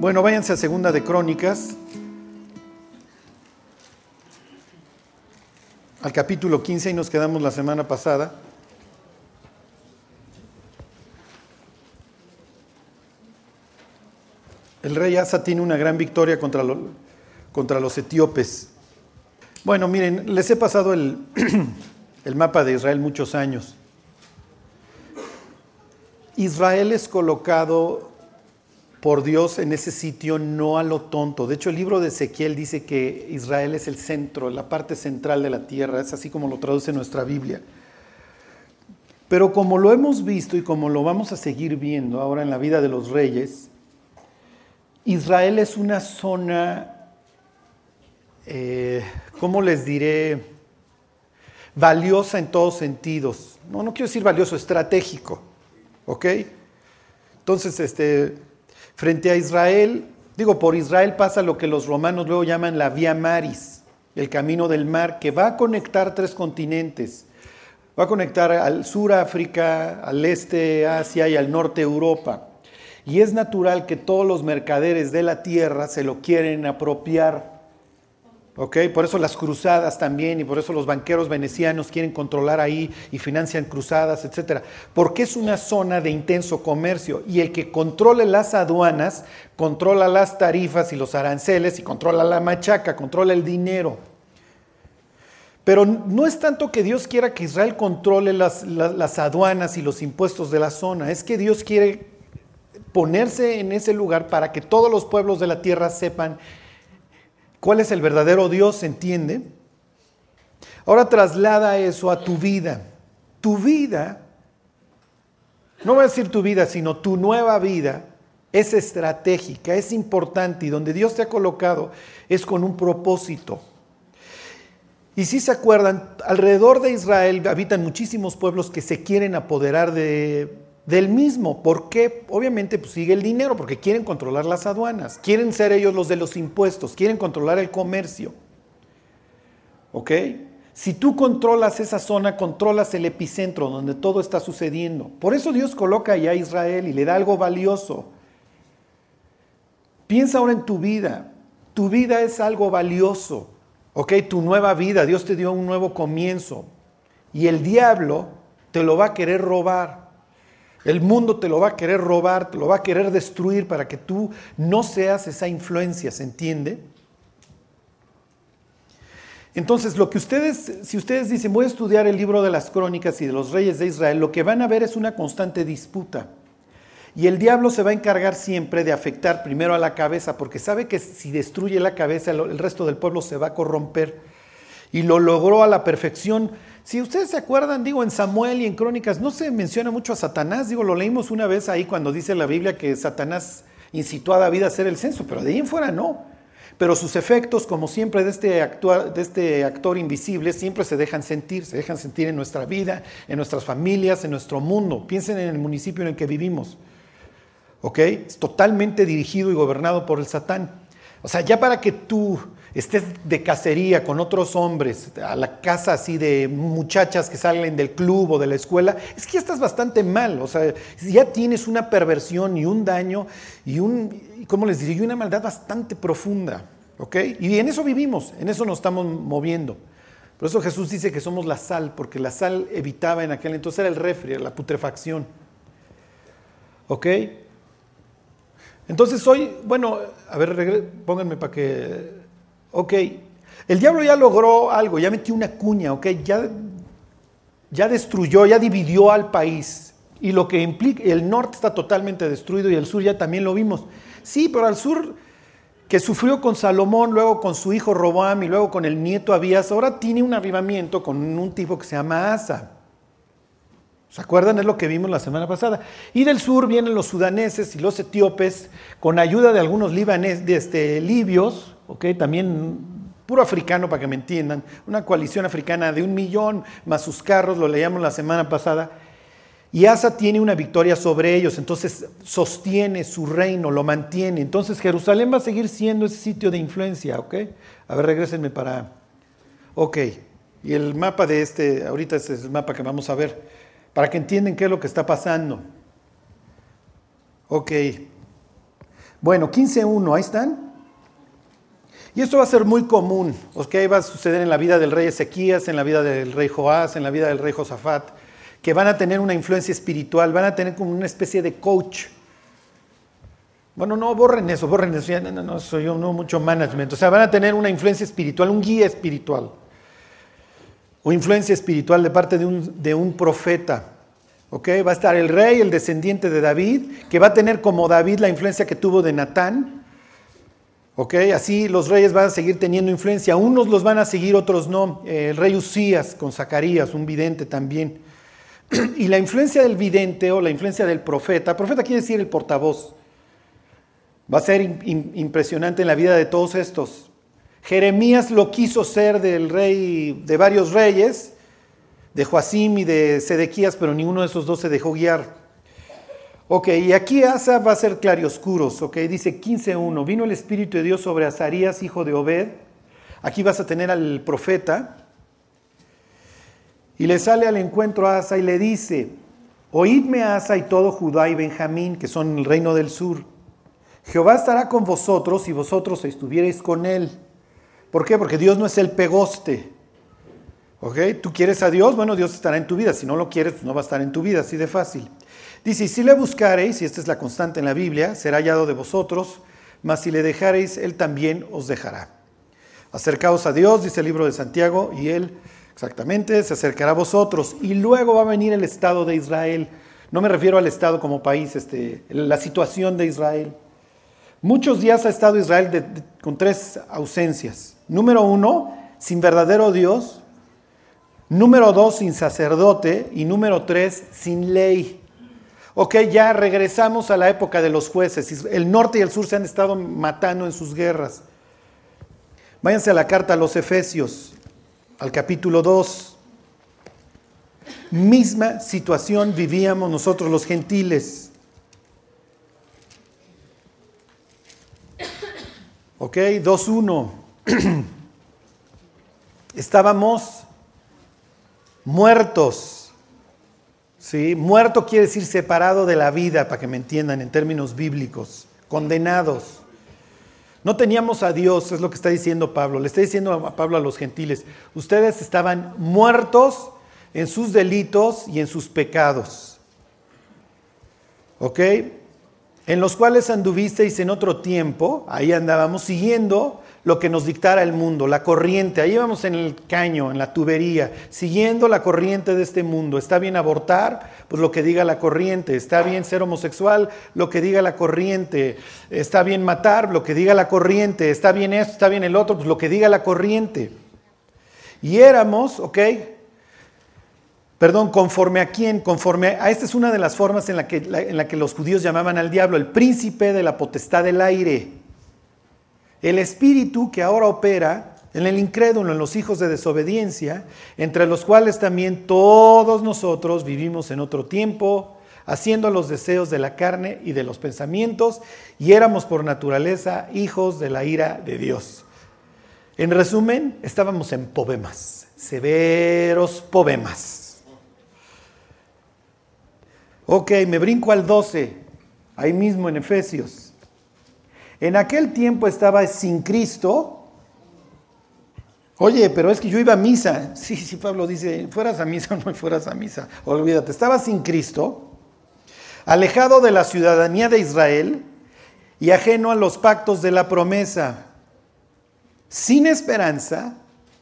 Bueno, váyanse a Segunda de Crónicas, al capítulo 15 y nos quedamos la semana pasada. El rey Asa tiene una gran victoria contra, contra los etíopes. Bueno, miren, les he pasado el, el mapa de Israel muchos años. Israel es colocado por Dios en ese sitio, no a lo tonto. De hecho, el libro de Ezequiel dice que Israel es el centro, la parte central de la tierra, es así como lo traduce nuestra Biblia. Pero como lo hemos visto y como lo vamos a seguir viendo ahora en la vida de los reyes, Israel es una zona, eh, ¿cómo les diré? Valiosa en todos sentidos. No, no quiero decir valioso, estratégico. ¿Ok? Entonces, este, Frente a Israel, digo, por Israel pasa lo que los romanos luego llaman la vía maris, el camino del mar, que va a conectar tres continentes. Va a conectar al sur África, al este Asia y al norte Europa. Y es natural que todos los mercaderes de la tierra se lo quieren apropiar. Por eso las cruzadas también y por eso los banqueros venecianos quieren controlar ahí y financian cruzadas, etc. Porque es una zona de intenso comercio y el que controle las aduanas controla las tarifas y los aranceles y controla la machaca, controla el dinero. Pero no es tanto que Dios quiera que Israel controle las, las aduanas y los impuestos de la zona, es que Dios quiere ponerse en ese lugar para que todos los pueblos de la tierra sepan cuál es el verdadero Dios, ¿entiende? Ahora traslada eso a tu vida. Tu vida, no voy a decir tu vida, sino tu nueva vida es estratégica, es importante y donde Dios te ha colocado es con un propósito. Y si se acuerdan, alrededor de Israel habitan muchísimos pueblos que se quieren apoderar de, del mismo. ¿Por qué? Obviamente pues, sigue el dinero, porque quieren controlar las aduanas, quieren ser ellos los de los impuestos, quieren controlar el comercio. ¿Ok? Si tú controlas esa zona, controlas el epicentro donde todo está sucediendo. Por eso Dios coloca allá a Israel y le da algo valioso. Piensa ahora en tu vida. Tu vida es algo valioso. ¿Ok? Tu nueva vida. Dios te dio un nuevo comienzo. Y el diablo te lo va a querer robar. El mundo te lo va a querer robar, te lo va a querer destruir para que tú no seas esa influencia, ¿se entiende? Entonces, lo que ustedes, si ustedes dicen, voy a estudiar el libro de las crónicas y de los reyes de Israel, lo que van a ver es una constante disputa. Y el diablo se va a encargar siempre de afectar primero a la cabeza, porque sabe que si destruye la cabeza, el resto del pueblo se va a corromper. Y lo logró a la perfección si ustedes se acuerdan, digo, en Samuel y en Crónicas no se menciona mucho a Satanás, digo, lo leímos una vez ahí cuando dice la Biblia que Satanás incitó a David a hacer el censo, pero de ahí en fuera no. Pero sus efectos, como siempre de este, de este actor invisible, siempre se dejan sentir, se dejan sentir en nuestra vida, en nuestras familias, en nuestro mundo. Piensen en el municipio en el que vivimos. ¿Ok? Es totalmente dirigido y gobernado por el Satán. O sea, ya para que tú estés de cacería con otros hombres, a la casa así de muchachas que salen del club o de la escuela, es que ya estás bastante mal, o sea, ya tienes una perversión y un daño y un, ¿cómo les diría? Y una maldad bastante profunda, ¿ok? Y en eso vivimos, en eso nos estamos moviendo. Por eso Jesús dice que somos la sal, porque la sal evitaba en aquel entonces era el refri, la putrefacción. ¿Ok? Entonces hoy, bueno, a ver, pónganme para que Ok, el diablo ya logró algo, ya metió una cuña, ok, ya, ya destruyó, ya dividió al país. Y lo que implica, el norte está totalmente destruido y el sur ya también lo vimos. Sí, pero al sur, que sufrió con Salomón, luego con su hijo Roboam y luego con el nieto Abías, ahora tiene un avivamiento con un tipo que se llama Asa. ¿Se acuerdan? Es lo que vimos la semana pasada. Y del sur vienen los sudaneses y los etíopes, con ayuda de algunos libanes, de este, libios, también puro africano para que me entiendan, una coalición africana de un millón más sus carros, lo leíamos la semana pasada, y Asa tiene una victoria sobre ellos, entonces sostiene su reino, lo mantiene, entonces Jerusalén va a seguir siendo ese sitio de influencia, ¿ok? A ver, regrésenme para... Ok, y el mapa de este, ahorita este es el mapa que vamos a ver, para que entiendan qué es lo que está pasando. Ok, Bueno, 15.1, ahí están. Y esto va a ser muy común, ¿ok? Va a suceder en la vida del rey Ezequías, en la vida del rey Joás, en la vida del rey Josafat, que van a tener una influencia espiritual, van a tener como una especie de coach. Bueno, no, borren eso, borren eso, no, no, soy yo, no mucho management. O sea, van a tener una influencia espiritual, un guía espiritual, o influencia espiritual de parte de un, profeta. ¿ok? Va a estar el rey, el descendiente de David, que va a tener como David la influencia que tuvo de Natán, ¿Ok? Así los reyes van a seguir teniendo influencia. Unos los van a seguir, otros no. El rey Usías con Zacarías, un vidente también. Y la influencia del vidente o la influencia del profeta, profeta quiere decir el portavoz, va a ser impresionante en la vida de todos estos. Jeremías lo quiso ser del rey, de varios reyes, de Joacim y de Sedequías, pero ninguno de esos dos se dejó guiar. Ok, y aquí Asa va a ser claroscuros, ok, dice 15.1, vino el Espíritu de Dios sobre Azarías, hijo de Obed, aquí vas a tener al profeta, y le sale al encuentro a Asa y le dice, oídme Asa y todo Judá y Benjamín, que son el reino del sur, Jehová estará con vosotros y vosotros estuvierais con él. ¿Por qué? Porque Dios no es el pegoste. ¿Ok? ¿Tú quieres a Dios? Bueno, Dios estará en tu vida. Si no lo quieres, pues no va a estar en tu vida, así de fácil. Dice, si le buscareis, y esta es la constante en la Biblia, será hallado de vosotros, mas si le dejareis, él también os dejará. Acercaos a Dios, dice el libro de Santiago, y él exactamente se acercará a vosotros. Y luego va a venir el Estado de Israel. No me refiero al Estado como país, este, la situación de Israel. Muchos días ha estado Israel con tres ausencias. Número uno, sin verdadero Dios. Número dos, sin sacerdote. Y número tres, sin ley. Ok, ya regresamos a la época de los jueces. El norte y el sur se han estado matando en sus guerras. Váyanse a la carta a los Efesios, al capítulo 2. Misma situación vivíamos nosotros los gentiles. Ok, 2.1. Estábamos muertos ¿sí? Muerto quiere decir separado de la vida, para que me entiendan en términos bíblicos, condenados. No teníamos a Dios, es lo que está diciendo Pablo. Le está diciendo a Pablo a los gentiles, ustedes estaban muertos en sus delitos y en sus pecados. ¿Ok? En los cuales anduvisteis en otro tiempo, ahí andábamos siguiendo lo que nos dictara el mundo, la corriente. Ahí vamos en el caño, en la tubería, siguiendo la corriente de este mundo. ¿Está bien abortar? Pues lo que diga la corriente. ¿Está bien ser homosexual? Lo que diga la corriente. ¿Está bien matar? Lo que diga la corriente. ¿Está bien esto? ¿Está bien el otro? Pues lo que diga la corriente. Y éramos, ¿ok? Perdón, conforme a quién, conforme a, esta es una de las formas en la, que, en la que los judíos llamaban al diablo, el príncipe de la potestad del aire. El espíritu que ahora opera en el incrédulo, en los hijos de desobediencia, entre los cuales también todos nosotros vivimos en otro tiempo, haciendo los deseos de la carne y de los pensamientos, y éramos por naturaleza hijos de la ira de Dios. En resumen, estábamos en poemas, severos poemas. Ok, me brinco al 12, ahí mismo en Efesios. En aquel tiempo estaba sin Cristo. Oye, pero es que yo iba a misa. Sí, sí, Pablo dice, fueras a misa o no fueras a misa. Olvídate, estaba sin Cristo, alejado de la ciudadanía de Israel y ajeno a los pactos de la promesa, sin esperanza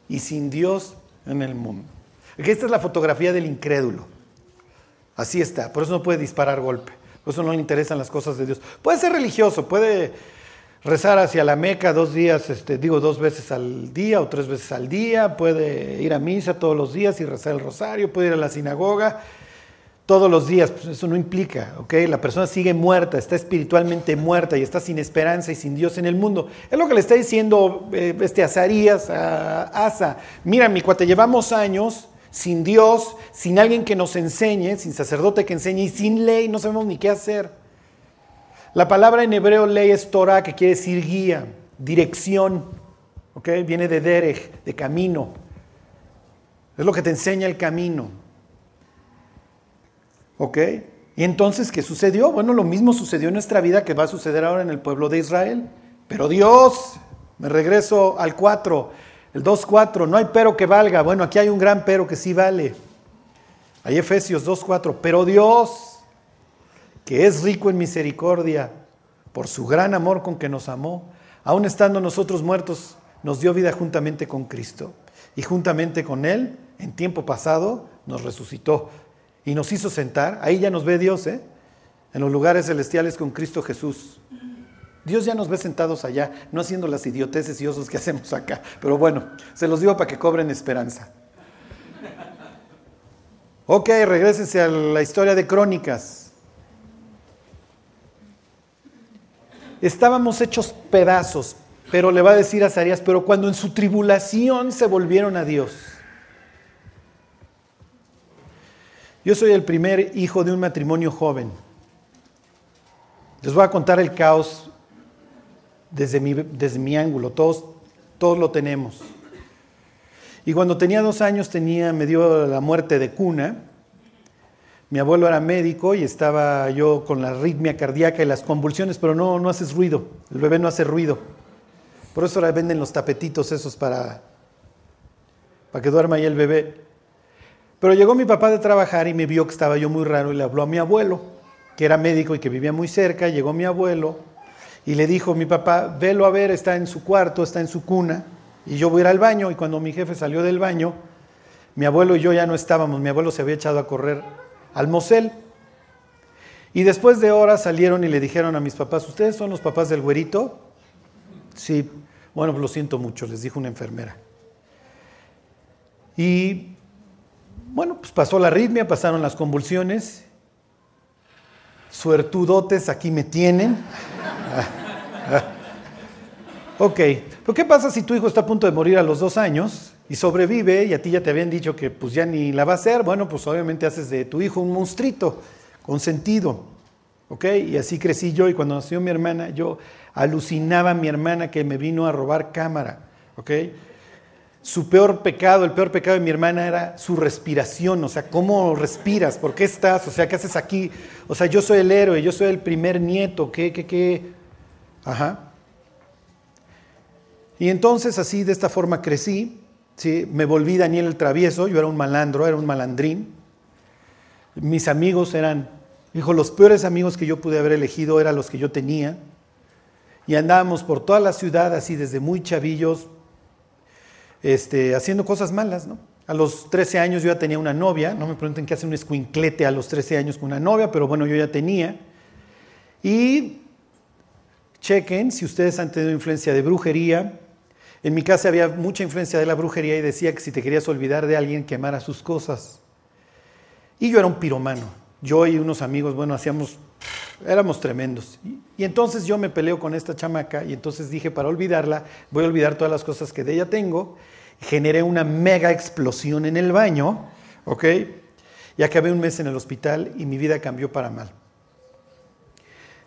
y sin Dios en el mundo. Esta es la fotografía del incrédulo. Así está, por eso no puede disparar golpe, por eso no le interesan las cosas de Dios. Puede ser religioso, puede rezar hacia la Meca dos días, este, digo dos veces al día o tres veces al día, puede ir a misa todos los días y rezar el rosario, puede ir a la sinagoga todos los días, pues eso no implica, ¿ok? La persona sigue muerta, está espiritualmente muerta y está sin esperanza y sin Dios en el mundo. Es lo que le está diciendo eh, este Azarías a Asa. Mira, mi cuate, llevamos años sin Dios, sin alguien que nos enseñe, sin sacerdote que enseñe y sin ley, no sabemos ni qué hacer. La palabra en hebreo ley es Torah, que quiere decir guía, dirección. Viene de derech, de camino. Es lo que te enseña el camino. ¿Ok? Y entonces, ¿qué sucedió? Bueno, lo mismo sucedió en nuestra vida que va a suceder ahora en el pueblo de Israel. Pero Dios, me regreso al 4, el 2.4, no hay pero que valga. Bueno, aquí hay un gran pero que sí vale. Hay Efesios 2.4, pero Dios, que es rico en misericordia, por su gran amor con que nos amó, aun estando nosotros muertos, nos dio vida juntamente con Cristo. Y juntamente con Él, en tiempo pasado, nos resucitó y nos hizo sentar, ahí ya nos ve Dios, ¿eh? en los lugares celestiales con Cristo Jesús. Dios ya nos ve sentados allá, no haciendo las idioteces y osos que hacemos acá. Pero bueno, se los digo para que cobren esperanza. Ok, regresense a la historia de Crónicas. Estábamos hechos pedazos, pero le va a decir a Zarías, pero cuando en su tribulación se volvieron a Dios. Yo soy el primer hijo de un matrimonio joven. Les voy a contar el caos desde mi, ángulo, todos, todos lo tenemos. Y cuando tenía dos años tenía, me dio la muerte de cuna. Mi abuelo era médico y estaba yo con la arritmia cardíaca y las convulsiones, pero no, no haces ruido, el bebé no hace ruido. Por eso ahora venden los tapetitos esos para, para que duerma ahí el bebé. Pero llegó mi papá de trabajar y me vio que estaba yo muy raro y le habló a mi abuelo, que era médico y que vivía muy cerca. Llegó mi abuelo y le dijo, mi papá, velo a ver, está en su cuarto, está en su cuna, y yo voy a ir al baño. Y cuando mi jefe salió del baño, mi abuelo y yo ya no estábamos, mi abuelo se había echado a correr al mosel. Y después de horas salieron y le dijeron a mis papás, ¿ustedes son los papás del güerito? Sí, bueno, lo siento mucho, les dijo una enfermera. Y bueno, pues pasó la arritmia, pasaron las convulsiones. Suertudotes, aquí me tienen. ok, pero ¿qué pasa si tu hijo está a punto de morir a los dos años y sobrevive y a ti ya te habían dicho que pues ya ni la va a hacer? Bueno, pues obviamente haces de tu hijo un monstruito con sentido. ¿Ok? Y así crecí yo y cuando nació mi hermana, yo alucinaba a mi hermana que me vino a robar cámara. ¿Ok? su peor pecado, el peor pecado de mi hermana era su respiración, o sea, ¿cómo respiras? ¿Por qué estás? O sea, ¿qué haces aquí? O sea, yo soy el héroe, yo soy el primer nieto, ¿qué, qué, qué? Ajá. Y entonces así, de esta forma crecí, ¿sí? me volví Daniel el travieso, yo era un malandro, era un malandrín. Mis amigos eran, dijo, los peores amigos que yo pude haber elegido eran los que yo tenía. Y andábamos por toda la ciudad así desde muy chavillos, este, haciendo cosas malas, ¿no? A los 13 años yo ya tenía una novia, no me pregunten qué hace un escuinclete a los 13 años con una novia, pero bueno, yo ya tenía. Y chequen si ustedes han tenido influencia de brujería. En mi casa había mucha influencia de la brujería y decía que si te querías olvidar de alguien, quemara sus cosas. Y yo era un piromano. Yo y unos amigos, bueno, hacíamos, éramos tremendos. Y, entonces yo me peleo con esta chamaca y entonces dije, para olvidarla, voy a olvidar todas las cosas que de ella tengo. Generé una mega explosión en el baño, ¿ok? Y acabé un mes en el hospital y mi vida cambió para mal.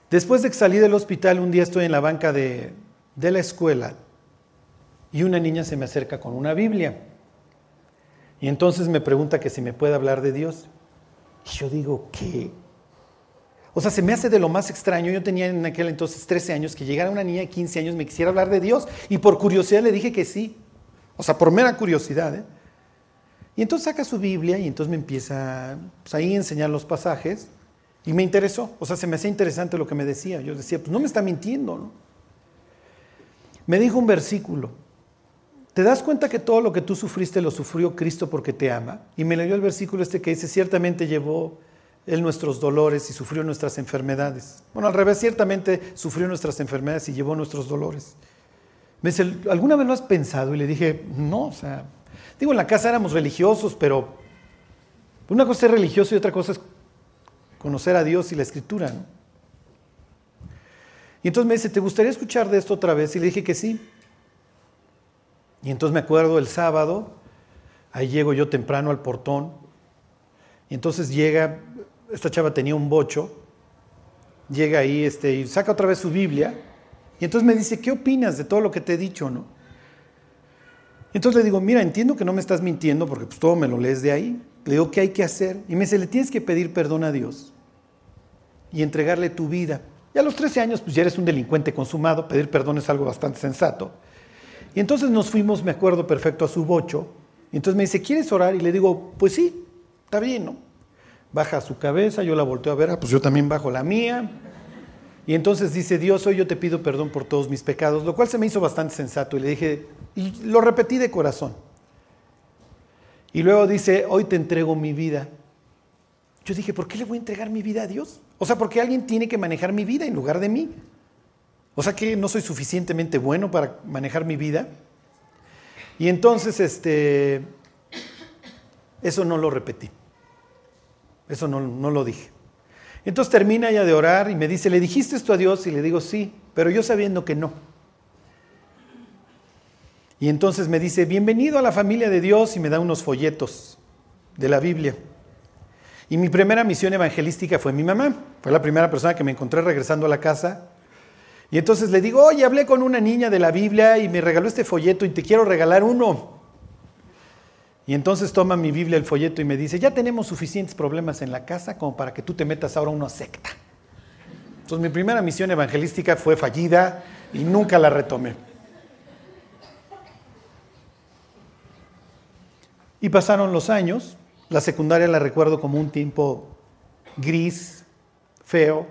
Después de que salí del hospital, un día estoy en la banca de, de la escuela y una niña se me acerca con una Biblia. Y entonces me pregunta que si me puede hablar de Dios. Y yo digo, ¿qué? O sea, se me hace de lo más extraño. Yo tenía en aquel entonces 13 años, que llegara una niña de 15 años, me quisiera hablar de Dios. Y por curiosidad le dije que sí. O sea, por mera curiosidad. ¿eh? Y entonces saca su Biblia y entonces me empieza pues, ahí a enseñar los pasajes. Y me interesó. O sea, se me hacía interesante lo que me decía. Yo decía, pues no me está mintiendo, ¿no? Me dijo un versículo. ¿Te das cuenta que todo lo que tú sufriste lo sufrió Cristo porque te ama? Y me leyó el versículo este que dice, ciertamente llevó Él nuestros dolores y sufrió nuestras enfermedades. Bueno, al revés, ciertamente sufrió nuestras enfermedades y llevó nuestros dolores. Me dice, ¿alguna vez lo has pensado? Y le dije, no, o sea, digo, en la casa éramos religiosos, pero una cosa es religioso y otra cosa es conocer a Dios y la escritura. ¿no? Y entonces me dice, ¿te gustaría escuchar de esto otra vez? Y le dije que sí. Y entonces me acuerdo el sábado, ahí llego yo temprano al portón, y entonces llega, esta chava tenía un bocho, llega ahí este, y saca otra vez su Biblia, y entonces me dice, ¿qué opinas de todo lo que te he dicho? ¿no? Entonces le digo, mira, entiendo que no me estás mintiendo porque pues todo me lo lees de ahí. Le digo, ¿qué hay que hacer? Y me dice, le tienes que pedir perdón a Dios. y entregarle tu vida. Y a los 13 años, pues ya eres un delincuente consumado, pedir perdón es algo bastante sensato. Y entonces nos fuimos, me acuerdo perfecto, a su bocho. Y entonces me dice, ¿quieres orar? Y le digo, pues sí, está bien, ¿no? Baja su cabeza, yo la volteo a ver, ah, pues yo también bajo la mía. Y entonces dice, Dios, hoy yo te pido perdón por todos mis pecados, lo cual se me hizo bastante sensato. Y le dije, y lo repetí de corazón. Y luego dice, hoy te entrego mi vida. Yo dije, ¿por qué le voy a entregar mi vida a Dios? O sea, porque alguien tiene que manejar mi vida en lugar de mí. O sea que no soy suficientemente bueno para manejar mi vida. Y entonces, este, eso no lo repetí. Eso no, no lo dije. Entonces termina ya de orar y me dice, ¿le dijiste esto a Dios? Y le digo, sí, pero yo sabiendo que no. Y entonces me dice, bienvenido a la familia de Dios y me da unos folletos de la Biblia. Y mi primera misión evangelística fue mi mamá. Fue la primera persona que me encontré regresando a la casa. Y entonces le digo, oye, hablé con una niña de la Biblia y me regaló este folleto y te quiero regalar uno. Y entonces toma mi Biblia el folleto y me dice, ya tenemos suficientes problemas en la casa como para que tú te metas ahora a una secta. Entonces mi primera misión evangelística fue fallida y nunca la retomé. Y pasaron los años, la secundaria la recuerdo como un tiempo gris, feo,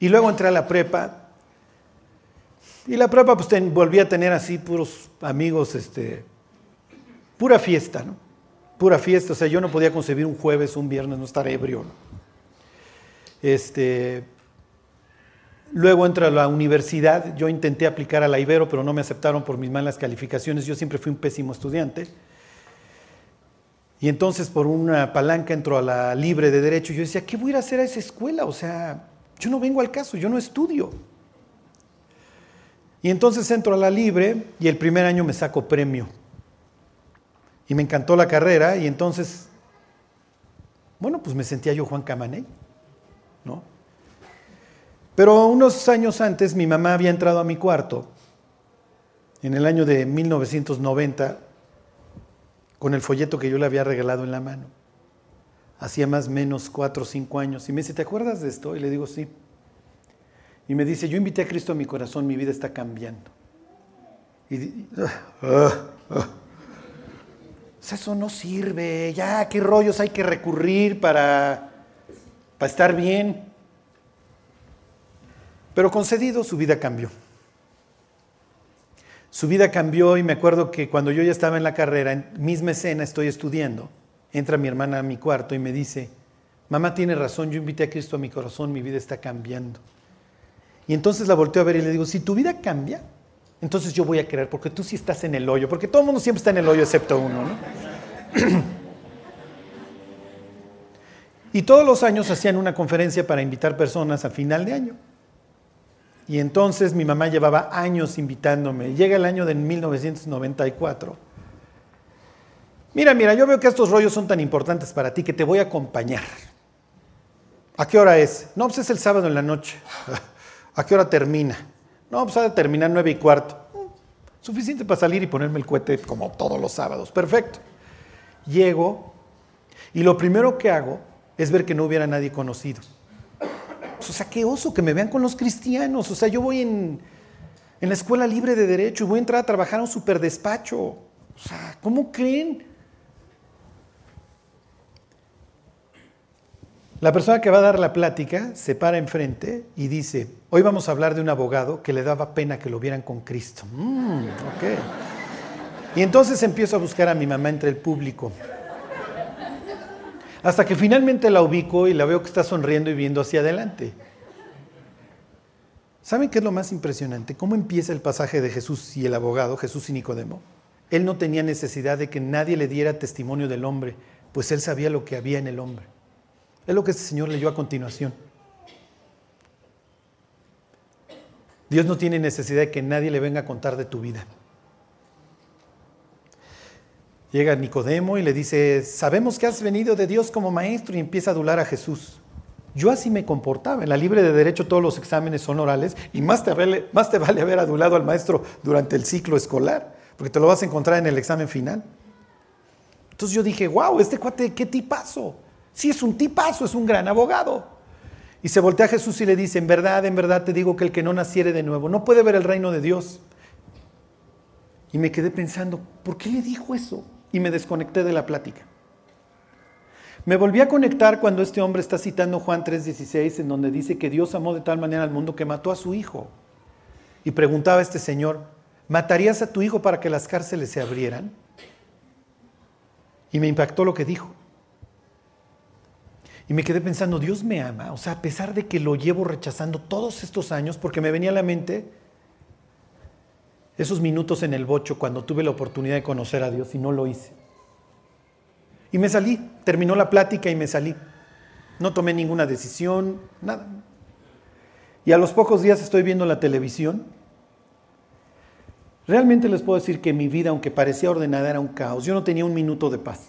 y luego entré a la prepa, y la prepa pues volví a tener así puros amigos, este, pura fiesta, ¿no? Pura fiesta, o sea, yo no podía concebir un jueves, un viernes, no estar ebrio, ¿no? Este, Luego entra a la universidad, yo intenté aplicar a la Ibero, pero no me aceptaron por mis malas calificaciones, yo siempre fui un pésimo estudiante. Y entonces por una palanca entro a la libre de derecho y yo decía, ¿qué voy a ir a hacer a esa escuela? O sea, yo no vengo al caso, yo no estudio. Y entonces entro a la libre y el primer año me saco premio. Y me encantó la carrera y entonces, bueno, pues me sentía yo Juan Camaney, ¿no? Pero unos años antes mi mamá había entrado a mi cuarto, en el año de 1990, con el folleto que yo le había regalado en la mano. Hacía más o menos cuatro o cinco años. Y me dice, ¿te acuerdas de esto? Y le digo, sí. Y me dice, yo invité a Cristo a mi corazón, mi vida está cambiando. Y ah, ah. eso no sirve, ya, ¿qué rollos hay que recurrir para, para estar bien? Pero concedido, su vida cambió. Su vida cambió y me acuerdo que cuando yo ya estaba en la carrera, en misma escena, estoy estudiando, entra mi hermana a mi cuarto y me dice, mamá tiene razón, yo invité a Cristo a mi corazón, mi vida está cambiando. Y entonces la volteo a ver y le digo, si tu vida cambia, entonces yo voy a creer, porque tú sí estás en el hoyo, porque todo el mundo siempre está en el hoyo excepto uno. ¿no? y todos los años hacían una conferencia para invitar personas a final de año. Y entonces mi mamá llevaba años invitándome. Llega el año de 1994. Mira, mira, yo veo que estos rollos son tan importantes para ti que te voy a acompañar. ¿A qué hora es? No, pues es el sábado en la noche. ¿A qué hora termina? No, pues ha de terminar nueve y cuarto. Suficiente para salir y ponerme el cohete como todos los sábados. Perfecto. Llego y lo primero que hago es ver que no hubiera nadie conocido. Pues, o sea, qué oso que me vean con los cristianos. O sea, yo voy en, en la escuela libre de derecho y voy a entrar a trabajar a un superdespacho. O sea, ¿cómo creen? La persona que va a dar la plática se para enfrente y dice, hoy vamos a hablar de un abogado que le daba pena que lo vieran con Cristo. Mm, y entonces empiezo a buscar a mi mamá entre el público. Hasta que finalmente la ubico y la veo que está sonriendo y viendo hacia adelante. ¿Saben qué es lo más impresionante? ¿Cómo empieza el pasaje de Jesús y el abogado, Jesús y Nicodemo? Él no tenía necesidad de que nadie le diera testimonio del hombre, pues él sabía lo que había en el hombre. Es lo que este Señor leyó a continuación. Dios no tiene necesidad de que nadie le venga a contar de tu vida. Llega Nicodemo y le dice, sabemos que has venido de Dios como maestro y empieza a adular a Jesús. Yo así me comportaba. En la libre de derecho todos los exámenes son orales y más te, vale, más te vale haber adulado al maestro durante el ciclo escolar, porque te lo vas a encontrar en el examen final. Entonces yo dije, wow, este cuate, qué tipazo. Sí, es un tipazo, es un gran abogado. Y se voltea a Jesús y le dice, en verdad, en verdad te digo que el que no naciere de nuevo no puede ver el reino de Dios. Y me quedé pensando, ¿por qué le dijo eso? Y me desconecté de la plática. Me volví a conectar cuando este hombre está citando Juan 3:16, en donde dice que Dios amó de tal manera al mundo que mató a su hijo. Y preguntaba a este señor, ¿matarías a tu hijo para que las cárceles se abrieran? Y me impactó lo que dijo. Y me quedé pensando, Dios me ama, o sea, a pesar de que lo llevo rechazando todos estos años, porque me venía a la mente esos minutos en el bocho cuando tuve la oportunidad de conocer a Dios y no lo hice. Y me salí, terminó la plática y me salí. No tomé ninguna decisión, nada. Y a los pocos días estoy viendo la televisión. Realmente les puedo decir que mi vida, aunque parecía ordenada, era un caos. Yo no tenía un minuto de paz.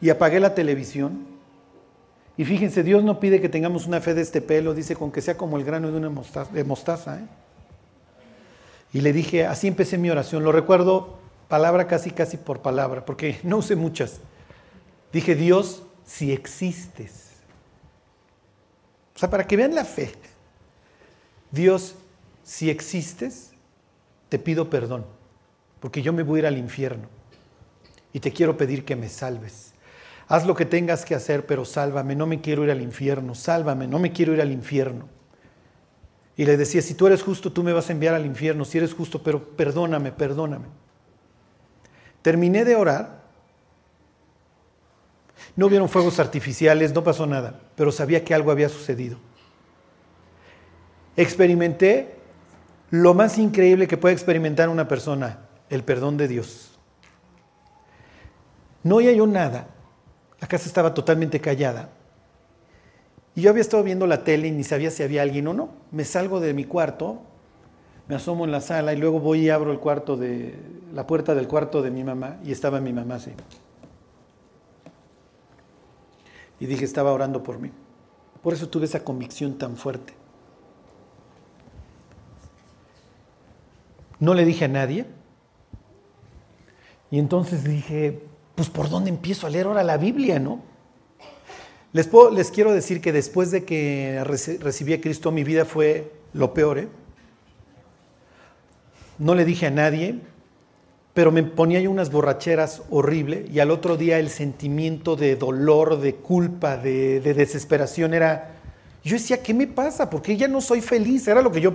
Y apagué la televisión y fíjense, Dios no pide que tengamos una fe de este pelo, dice con que sea como el grano de una mostaza. ¿eh? Y le dije, así empecé mi oración, lo recuerdo palabra casi, casi por palabra, porque no usé muchas. Dije, Dios, si existes. O sea, para que vean la fe. Dios, si existes, te pido perdón, porque yo me voy a ir al infierno y te quiero pedir que me salves. Haz lo que tengas que hacer, pero sálvame, no me quiero ir al infierno, sálvame, no me quiero ir al infierno. Y le decía, si tú eres justo, tú me vas a enviar al infierno, si eres justo, pero perdóname, perdóname. Terminé de orar. No hubieron fuegos artificiales, no pasó nada, pero sabía que algo había sucedido. Experimenté lo más increíble que puede experimentar una persona, el perdón de Dios. No oía yo nada, la casa estaba totalmente callada. Y yo había estado viendo la tele y ni sabía si había alguien o no. Me salgo de mi cuarto, me asomo en la sala y luego voy y abro el cuarto de la puerta del cuarto de mi mamá y estaba mi mamá así. Y dije, estaba orando por mí. Por eso tuve esa convicción tan fuerte. No le dije a nadie. Y entonces dije, pues por dónde empiezo a leer ahora la Biblia, ¿no? Les, quiero decir que después de que recibí a Cristo, mi vida fue lo peor, ¿eh? No le dije a nadie, pero me ponía yo unas borracheras horrible y al otro día el sentimiento de dolor, de culpa, de, de desesperación era, yo decía, ¿qué me pasa? ¿Por qué ya no soy feliz? Era lo que yo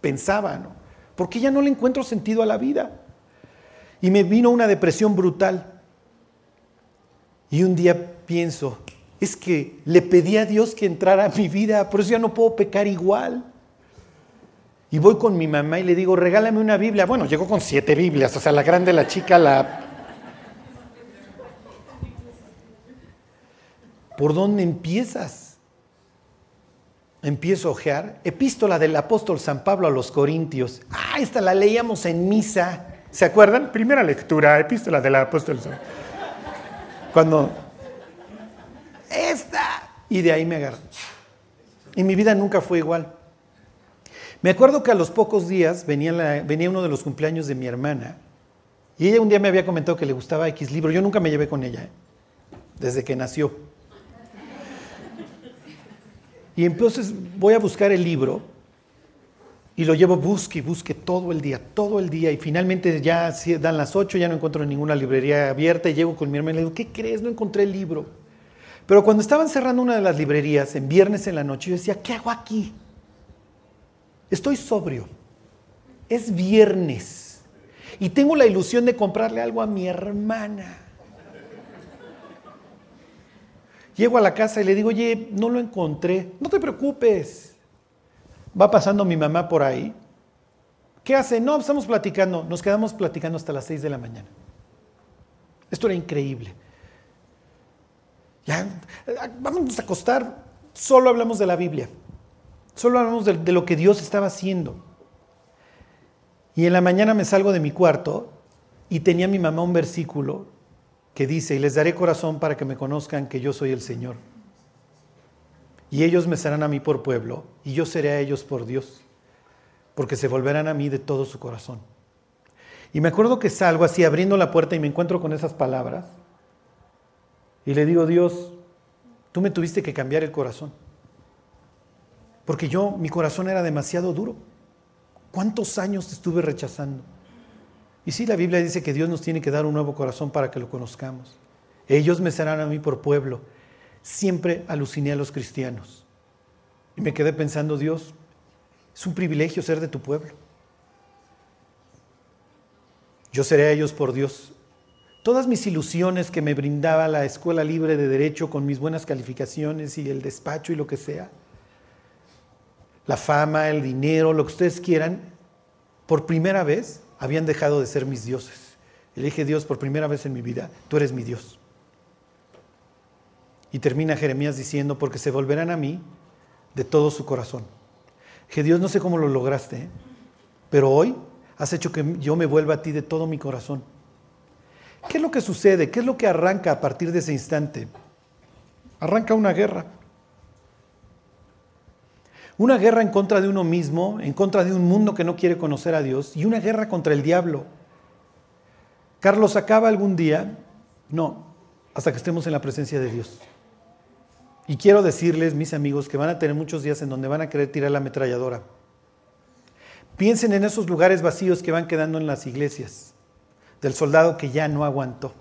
pensaba, ¿no? ¿Por qué ya no le encuentro sentido a la vida? Y me vino una depresión brutal. Y un día pienso, es que le pedí a Dios que entrara a mi vida, por eso ya no puedo pecar igual. Y voy con mi mamá y le digo, regálame una Biblia. Bueno, llegó con siete Biblias, o sea, la grande, la chica, la... ¿Por dónde empiezas? Empiezo a ojear. Epístola del apóstol San Pablo a los Corintios. Ah, esta la leíamos en misa. ¿Se acuerdan? Primera lectura, epístola del apóstol San cuando, esta, y de ahí me agarró. Y mi vida nunca fue igual. Me acuerdo que a los pocos días venía, uno de los cumpleaños de mi hermana y ella un día me había comentado que le gustaba X libro. Yo nunca me llevé con ella, ¿eh? desde que nació. Y entonces voy a buscar el libro y lo llevo, busque y busque todo el día, todo el día. Y finalmente ya dan las 8, ya no encuentro ninguna librería abierta. Y llego con mi hermana y le digo, ¿qué crees? No encontré el libro. Pero cuando estaban cerrando una de las librerías, en viernes en la noche, yo decía, ¿qué hago aquí? Estoy sobrio. Es viernes. Y tengo la ilusión de comprarle algo a mi hermana. Llego a la casa y le digo, oye, no lo encontré. No te preocupes va pasando mi mamá por ahí. ¿Qué hace? No, estamos platicando. Nos quedamos platicando hasta las 6 de la mañana. Esto era increíble. Ya, vamos a acostar. Solo hablamos de la Biblia. Solo hablamos de, de lo que Dios estaba haciendo. Y en la mañana me salgo de mi cuarto y tenía mi mamá un versículo que dice, y les daré corazón para que me conozcan que yo soy el Señor y ellos me serán a mí por pueblo, y yo seré a ellos por Dios, porque se volverán a mí de todo su corazón. Y me acuerdo que salgo así abriendo la puerta y me encuentro con esas palabras, y le digo, Dios, tú me tuviste que cambiar el corazón. Porque yo, mi corazón era demasiado duro. ¿Cuántos años te estuve rechazando? Y sí, la Biblia dice que Dios nos tiene que dar un nuevo corazón para que lo conozcamos. Ellos me serán a mí por pueblo. Siempre aluciné a los cristianos. Y me quedé pensando, Dios, es un privilegio ser de tu pueblo. Yo seré a ellos por Dios. Todas mis ilusiones que me brindaba la escuela libre de derecho con mis buenas calificaciones y el despacho y lo que sea, la fama, el dinero, lo que ustedes quieran, por primera vez habían dejado de ser mis dioses. Y Dios, por primera vez en mi vida, tú eres mi Dios. Y termina Jeremías diciendo, porque se volverán a mí de todo su corazón. Que Dios no sé cómo lo lograste, ¿eh? pero hoy has hecho que yo me vuelva a ti de todo mi corazón. ¿Qué es lo que sucede? ¿Qué es lo que arranca a partir de ese instante? Arranca una guerra. Una guerra en contra de uno mismo, en contra de un mundo que no quiere conocer a Dios y una guerra contra el diablo. Carlos, ¿acaba algún día? No, hasta que estemos en la presencia de Dios. Y quiero decirles, mis amigos, que van a tener muchos días en donde van a querer tirar la ametralladora. Piensen en esos lugares vacíos que van quedando en las iglesias, del soldado que ya no aguantó.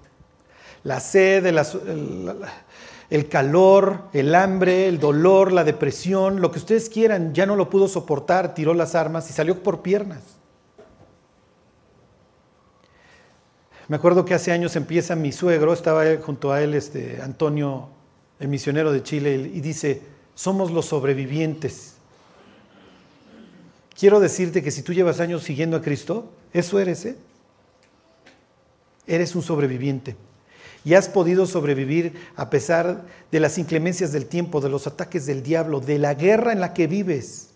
La sed, el, calor, el hambre, el dolor, la depresión, lo que ustedes quieran, ya no lo pudo soportar, tiró las armas y salió por piernas. Me acuerdo que hace años empieza mi suegro, estaba junto a él este, Antonio, el misionero de Chile, y dice, somos los sobrevivientes Quiero decirte que si tú llevas años siguiendo a Cristo, eso eres, ¿eh? Eres un sobreviviente. Y has podido sobrevivir a pesar de las inclemencias del tiempo, de los ataques del diablo, de la guerra en la que vives.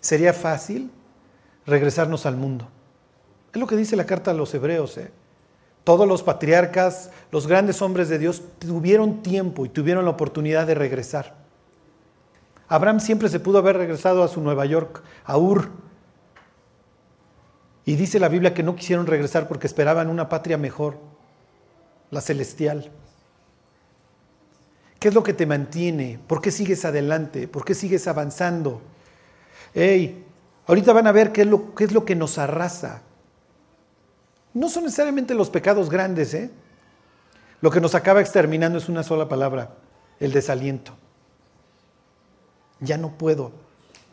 Sería fácil regresarnos al mundo. Es lo que dice la carta a los hebreos. ¿eh? Todos los patriarcas, los grandes hombres de Dios tuvieron tiempo y tuvieron la oportunidad de regresar. Abraham siempre se pudo haber regresado a su Nueva York, a Ur. Y dice la Biblia que no quisieron regresar porque esperaban una patria mejor, la celestial. ¿Qué es lo que te mantiene? ¿Por qué sigues adelante? ¿Por qué sigues avanzando? Hey, ahorita van a ver qué es lo, qué es lo que nos arrasa. No son necesariamente los pecados grandes, ¿eh? Lo que nos acaba exterminando es una sola palabra, el desaliento ya no puedo,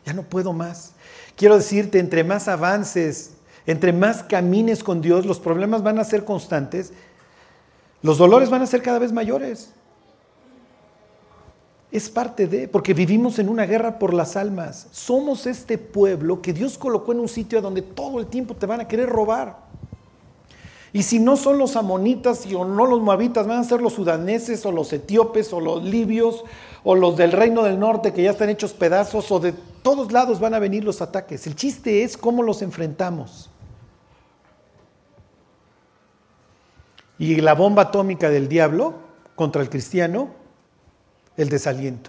ya no puedo más. Quiero decirte, entre más avances, entre más camines con Dios, los problemas van a ser constantes, los dolores van a ser cada vez mayores. Es parte de, porque vivimos en una guerra por las almas. Somos este pueblo que Dios colocó en un sitio donde todo el tiempo te van a querer robar. Y si no son los amonitas y o no los moabitas, van a ser los sudaneses o los etíopes o los libios o los del reino del norte que ya están hechos pedazos o de todos lados van a venir los ataques. El chiste es cómo los enfrentamos. Y la bomba atómica del diablo contra el cristiano, el desaliento.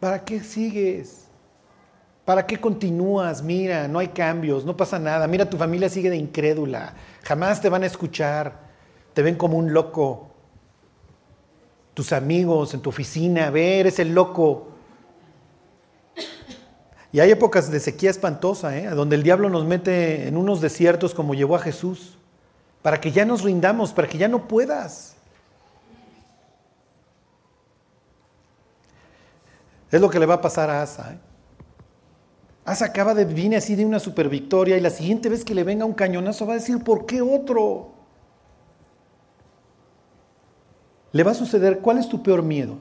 ¿Para qué sigues? ¿Para qué continúas? Mira, no hay cambios, no pasa nada. Mira, tu familia sigue de incrédula. Jamás te van a escuchar. Te ven como un loco. Tus amigos en tu oficina, ve, eres el loco. Y hay épocas de sequía espantosa, ¿eh? donde el diablo nos mete en unos desiertos como llevó a Jesús, para que ya nos rindamos, para que ya no puedas. Es lo que le va a pasar a Asa. ¿eh? Asa acaba de así de una super victoria y la siguiente vez que le venga un cañonazo va a decir, ¿por qué otro? Le va a suceder, ¿cuál es tu peor miedo?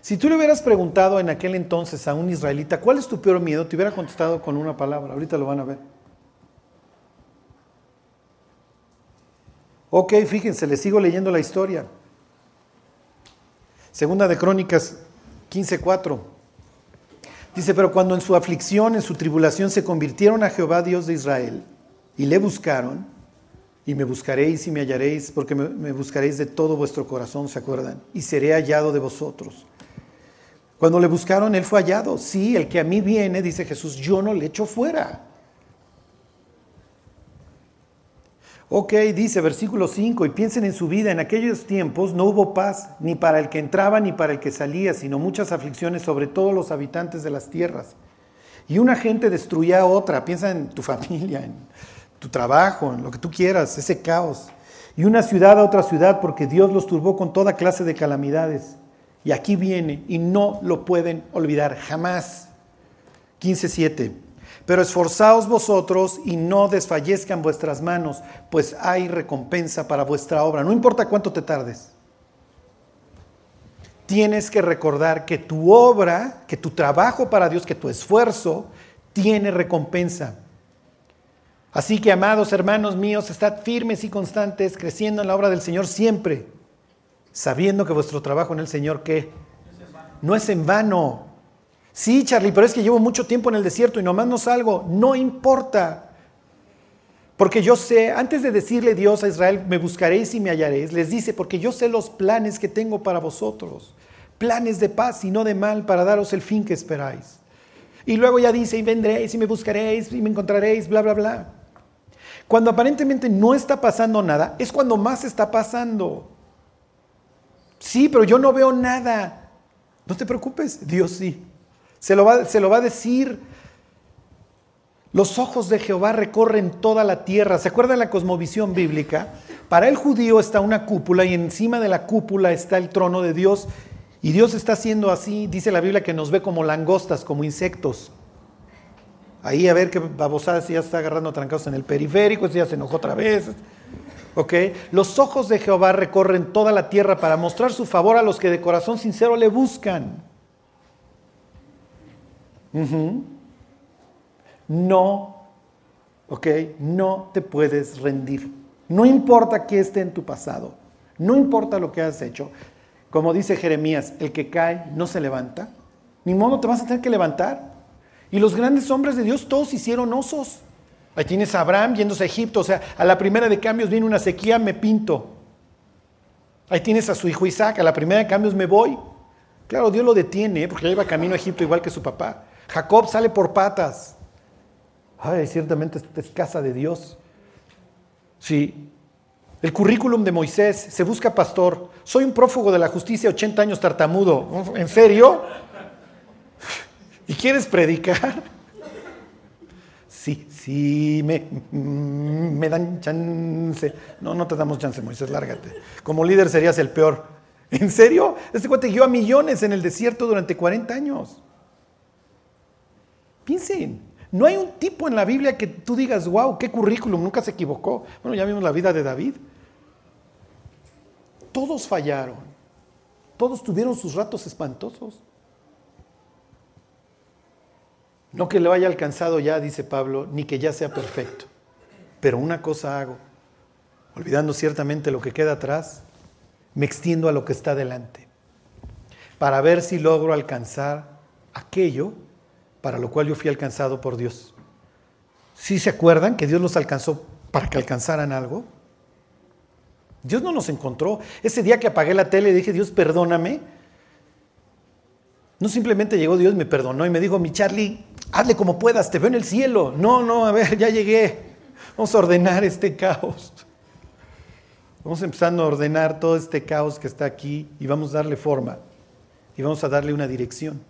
Si tú le hubieras preguntado en aquel entonces a un israelita, ¿cuál es tu peor miedo? Te hubiera contestado con una palabra, ahorita lo van a ver. Ok, fíjense, les sigo leyendo la historia. Segunda de Crónicas 15:4. Dice, pero cuando en su aflicción, en su tribulación se convirtieron a Jehová Dios de Israel y le buscaron, y me buscaréis y me hallaréis, porque me, buscaréis de todo vuestro corazón, ¿se acuerdan? Y seré hallado de vosotros. Cuando le buscaron, él fue hallado. Sí, el que a mí viene, dice Jesús, yo no le echo fuera. Ok, dice versículo 5, y piensen en su vida, en aquellos tiempos no hubo paz, ni para el que entraba ni para el que salía, sino muchas aflicciones sobre todos los habitantes de las tierras. Y una gente destruía a otra, piensa en tu familia, en tu trabajo, en lo que tú quieras, ese caos. Y una ciudad a otra ciudad, porque Dios los turbó con toda clase de calamidades. Y aquí viene, y no lo pueden olvidar jamás. 15.7. Pero esforzaos vosotros y no desfallezcan vuestras manos, pues hay recompensa para vuestra obra. No importa cuánto te tardes. Tienes que recordar que tu obra, que tu trabajo para Dios, que tu esfuerzo tiene recompensa. Así que, amados hermanos míos, estad firmes y constantes, creciendo en la obra del Señor siempre, sabiendo que vuestro trabajo en el Señor, ¿qué? No es en vano. Sí, Charlie, pero es que llevo mucho tiempo en el desierto y nomás no salgo. No importa. Porque yo sé, antes de decirle Dios a Israel, me buscaréis y me hallaréis, les dice, porque yo sé los planes que tengo para vosotros. Planes de paz y no de mal para daros el fin que esperáis. Y luego ya dice, y vendréis y me buscaréis y me encontraréis, bla, bla, bla. Cuando aparentemente no está pasando nada, es cuando más está pasando. Sí, pero yo no veo nada. No te preocupes, Dios sí. Se lo, va, a decir. Los ojos de Jehová recorren toda la tierra. ¿Se acuerdan la cosmovisión bíblica? Para el judío está una cúpula y encima de la cúpula está el trono de Dios. Y Dios está haciendo así, dice la Biblia, que nos ve como langostas, como insectos. Ahí a ver qué babosada si ya está agarrando trancados en el periférico, si ya se enojó otra vez. ¿Ok? Los ojos de Jehová recorren toda la tierra para mostrar su favor a los que de corazón sincero le buscan. No, ok, no te puedes rendir. No importa qué esté en tu pasado, no importa lo que has hecho. Como dice Jeremías, el que cae no se levanta. Ni modo, te vas a tener que levantar. Y los grandes hombres de Dios todos hicieron osos. Ahí tienes a Abraham yéndose a Egipto, o sea, a la primera de cambios viene una sequía, me pinto. Ahí tienes a su hijo Isaac, a la primera de cambios me voy. Claro, Dios lo detiene, porque ya iba camino a Egipto igual que su papá. Jacob sale por patas. Ay, ciertamente es casa de Dios. Sí. El currículum de Moisés, se busca pastor. Soy un prófugo de la justicia, 80 años tartamudo. ¿En serio? ¿Y quieres predicar? Sí, sí, me, me dan chance. No, no te damos chance, Moisés, lárgate. Como líder serías el peor. ¿En serio? Este cuate guió a millones en el desierto durante 40 años. Piensen, no hay un tipo en la Biblia que tú digas, wow, qué currículum, nunca se equivocó. Bueno, ya vimos la vida de David. Todos fallaron, todos tuvieron sus ratos espantosos. No que le haya alcanzado ya, dice Pablo, ni que ya sea perfecto. Pero una cosa hago, olvidando ciertamente lo que queda atrás, me extiendo a lo que está delante, para ver si logro alcanzar aquello para lo cual yo fui alcanzado por Dios. ¿Sí se acuerdan que Dios los alcanzó para que alcanzaran algo? Dios no nos encontró. Ese día que apagué la tele y dije, Dios, perdóname. No simplemente llegó Dios, me perdonó y me dijo, mi Charlie, hazle como puedas, te veo en el cielo. No, no, a ver, ya llegué. Vamos a ordenar este caos. Vamos empezando a ordenar todo este caos que está aquí y vamos a darle forma y vamos a darle una dirección.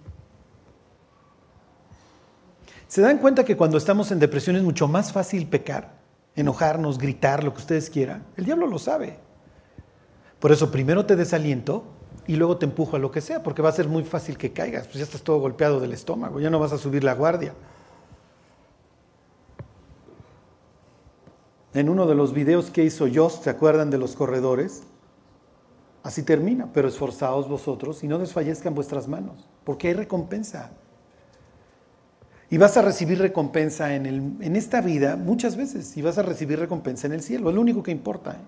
¿Se dan cuenta que cuando estamos en depresión es mucho más fácil pecar, enojarnos, gritar, lo que ustedes quieran? El diablo lo sabe. Por eso primero te desaliento y luego te empujo a lo que sea, porque va a ser muy fácil que caigas, pues ya estás todo golpeado del estómago, ya no vas a subir la guardia. En uno de los videos que hizo Joss, ¿se acuerdan de los corredores? Así termina, pero esforzaos vosotros y no desfallezcan vuestras manos, porque hay recompensa. Y vas a recibir recompensa en, el, en, esta vida muchas veces y vas a recibir recompensa en el cielo. Es lo único que importa. ¿eh?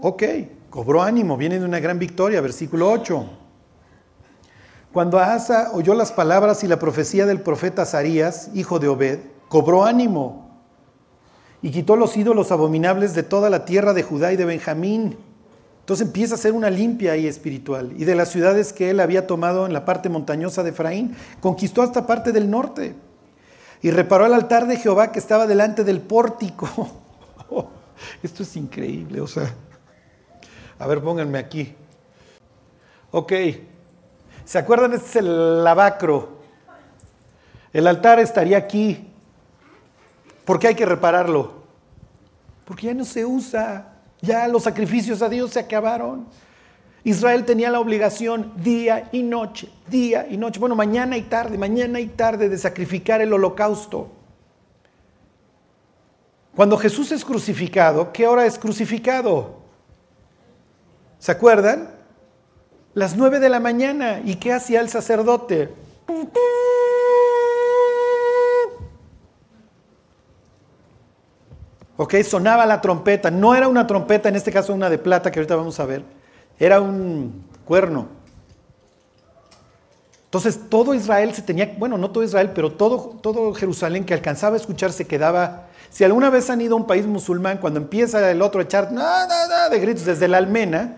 Ok, cobró ánimo, viene de una gran victoria, versículo 8. Cuando Asa oyó las palabras y la profecía del profeta Azarías, hijo de Obed, cobró ánimo y quitó los ídolos abominables de toda la tierra de Judá y de Benjamín entonces empieza a ser una limpia ahí espiritual. Y de las ciudades que él había tomado en la parte montañosa de Efraín, conquistó hasta parte del norte. Y reparó el altar de Jehová que estaba delante del pórtico. Esto es increíble, o sea. A ver, pónganme aquí. Ok. ¿Se acuerdan? Este es el lavacro. El altar estaría aquí. ¿Por qué hay que repararlo? Porque ya no se usa. Ya los sacrificios a Dios se acabaron. Israel tenía la obligación día y noche, día y noche, bueno, mañana y tarde, mañana y tarde de sacrificar el holocausto. Cuando Jesús es crucificado, ¿qué hora es crucificado? ¿Se acuerdan? Las nueve de la mañana. ¿Y qué hacía el sacerdote? Ok, sonaba la trompeta. No era una trompeta, en este caso una de plata que ahorita vamos a ver. Era un cuerno. Entonces todo Israel se tenía, bueno, no todo Israel, pero todo, todo Jerusalén que alcanzaba a escuchar se quedaba si alguna vez han ido a un país musulmán, cuando empieza el otro a echar de gritos desde la almena,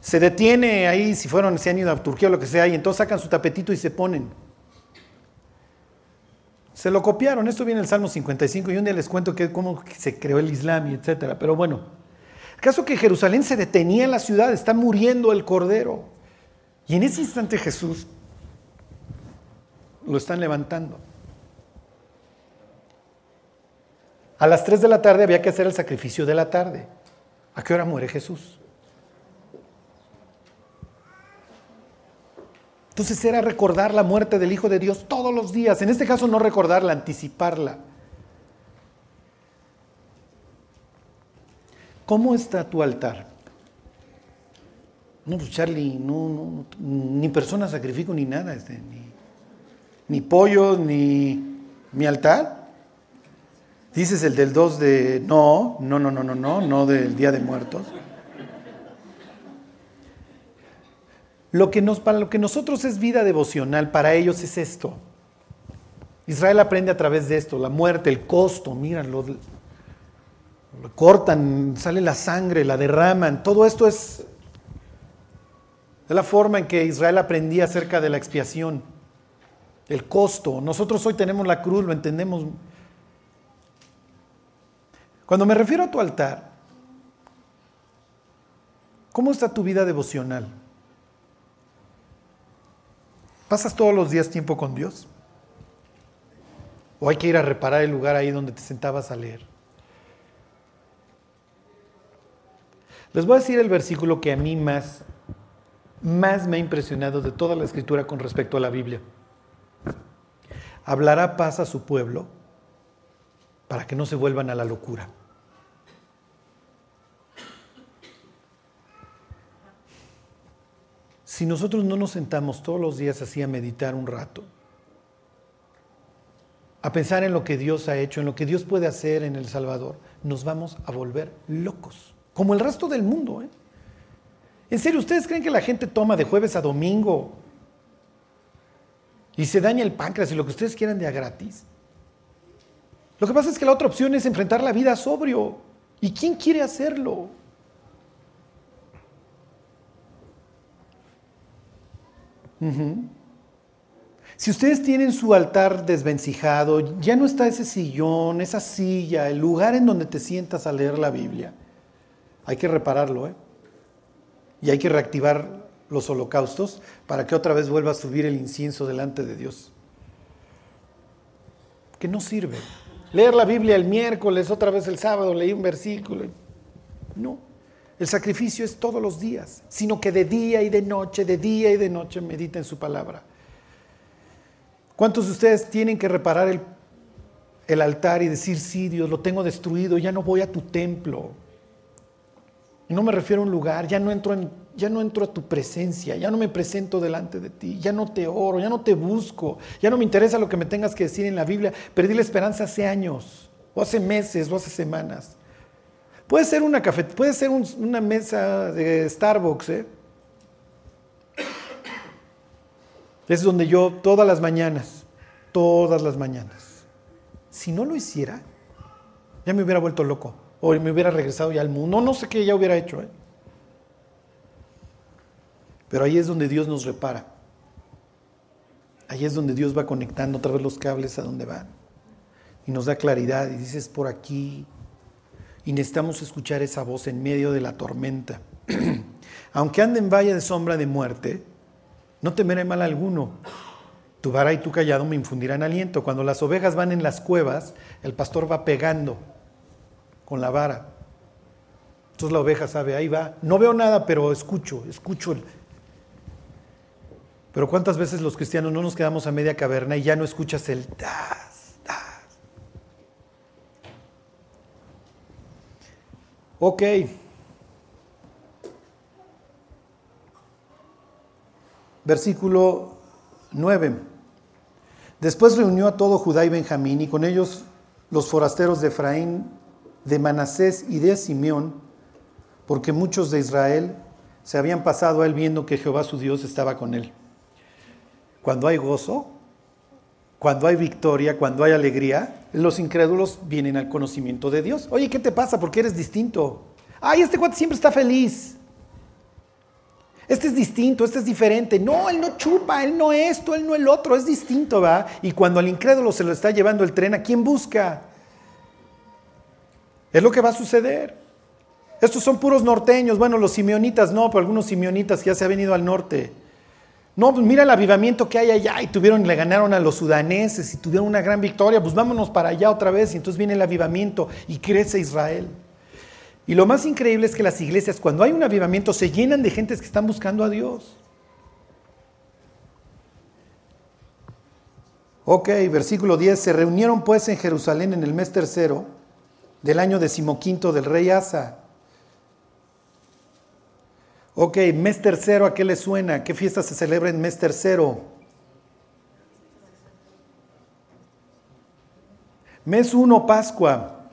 se detiene ahí, si fueron, si han ido a Turquía o lo que sea, y entonces sacan su tapetito y se ponen. Se lo copiaron, esto viene en el Salmo 55, y un día les cuento que, cómo se creó el Islam y etcétera. Pero bueno, el caso que Jerusalén se detenía en la ciudad, está muriendo el Cordero. Y en ese instante Jesús lo están levantando. A las 3 de la tarde había que hacer el sacrificio de la tarde. ¿A qué hora muere Jesús? Entonces era recordar la muerte del Hijo de Dios todos los días. En este caso no recordarla, anticiparla. ¿Cómo está tu altar? No, pues Charlie, no, ni persona sacrifico ni nada, este, ni, ni pollo, ni mi altar. Dices el del 2 de... No, no, no, no, no, no, no del Día de Muertos. Lo que nos, para lo que nosotros es vida devocional, para ellos es esto. Israel aprende a través de esto, la muerte, el costo, miran, lo, lo cortan, sale la sangre, la derraman, todo esto es, es la forma en que Israel aprendía acerca de la expiación, el costo. Nosotros hoy tenemos la cruz, lo entendemos cuando me refiero a tu altar, ¿cómo está tu vida devocional? ¿Pasas todos los días tiempo con Dios? ¿O hay que ir a reparar el lugar ahí donde te sentabas a leer? Les voy a decir el versículo que a mí más, más me ha impresionado de toda la escritura con respecto a la Biblia. Hablará paz a su pueblo para que no se vuelvan a la locura. Si nosotros no nos sentamos todos los días así a meditar un rato, a pensar en lo que Dios ha hecho, en lo que Dios puede hacer en El Salvador, nos vamos a volver locos, como el resto del mundo. ¿eh? En serio, ¿ustedes creen que la gente toma de jueves a domingo y se daña el páncreas y lo que ustedes quieran de a gratis? Lo que pasa es que la otra opción es enfrentar la vida sobrio. ¿Y quién quiere hacerlo? Si ustedes tienen su altar desvencijado, ya no está ese sillón, esa silla, el lugar en donde te sientas a leer la Biblia. Hay que repararlo, ¿eh? Y hay que reactivar los holocaustos para que otra vez vuelva a subir el incienso delante de Dios. Que no sirve. Leer la Biblia el miércoles, otra vez el sábado, leí un versículo. No. El sacrificio es todos los días, sino que de día y de noche, de día y de noche medita en su palabra. ¿Cuántos de ustedes tienen que reparar el, altar y decir, sí, Dios, lo tengo destruido, ya no voy a tu templo? No me refiero a un lugar, ya no entro en, ya no entro a tu presencia, ya no me presento delante de ti, ya no te oro, ya no te busco, ya no me interesa lo que me tengas que decir en la Biblia. Perdí la esperanza hace años, o hace meses, o hace semanas. Puede ser una puede ser una mesa de Starbucks, ¿eh? Es donde yo todas las mañanas, todas las mañanas, si no lo hiciera, ya me hubiera vuelto loco, o me hubiera regresado ya al mundo, no, sé qué ya hubiera hecho. ¿eh? Pero ahí es donde Dios nos repara. Ahí es donde Dios va conectando otra vez los cables a donde van. Y nos da claridad y dices por aquí. Y necesitamos escuchar esa voz en medio de la tormenta. Aunque ande en valle de sombra de muerte, no temeré mal alguno. Tu vara y tu callado me infundirán aliento. Cuando las ovejas van en las cuevas, el pastor va pegando con la vara. Entonces la oveja sabe, ahí va. No veo nada, pero escucho, escucho el, pero ¿cuántas veces los cristianos no nos quedamos a media caverna y ya no escuchas el das, Ok. Versículo 9. Después reunió a todo Judá y Benjamín y con ellos los forasteros de Efraín, de Manasés y de Simeón, porque muchos de Israel se habían pasado a él viendo que Jehová su Dios estaba con él cuando hay gozo, cuando hay victoria, cuando hay alegría, los incrédulos vienen al conocimiento de Dios. Oye, ¿qué te pasa? ¿Por qué eres distinto? Ay, este cuate siempre está feliz. Este es distinto, este es diferente. No, él no chupa, él no esto, él no el otro, es distinto, ¿va? Y cuando al incrédulo se lo está llevando el tren, ¿a quién busca? Es lo que va a suceder. Estos son puros norteños, bueno, los simeonitas no, pero algunos simeonitas ya se han venido al norte. No, pues mira el avivamiento que hay allá. Y tuvieron, le ganaron a los sudaneses y tuvieron una gran victoria, pues vámonos para allá otra vez. Y entonces viene el avivamiento y crece Israel. Y lo más increíble es que las iglesias cuando hay un avivamiento se llenan de gentes que están buscando a Dios. Ok, versículo 10, se reunieron pues en Jerusalén en el mes tercero del año decimoquinto del rey Asa Ok, mes tercero, ¿a qué le suena? ¿Qué fiesta se celebra en mes tercero? Mes 1, Pascua,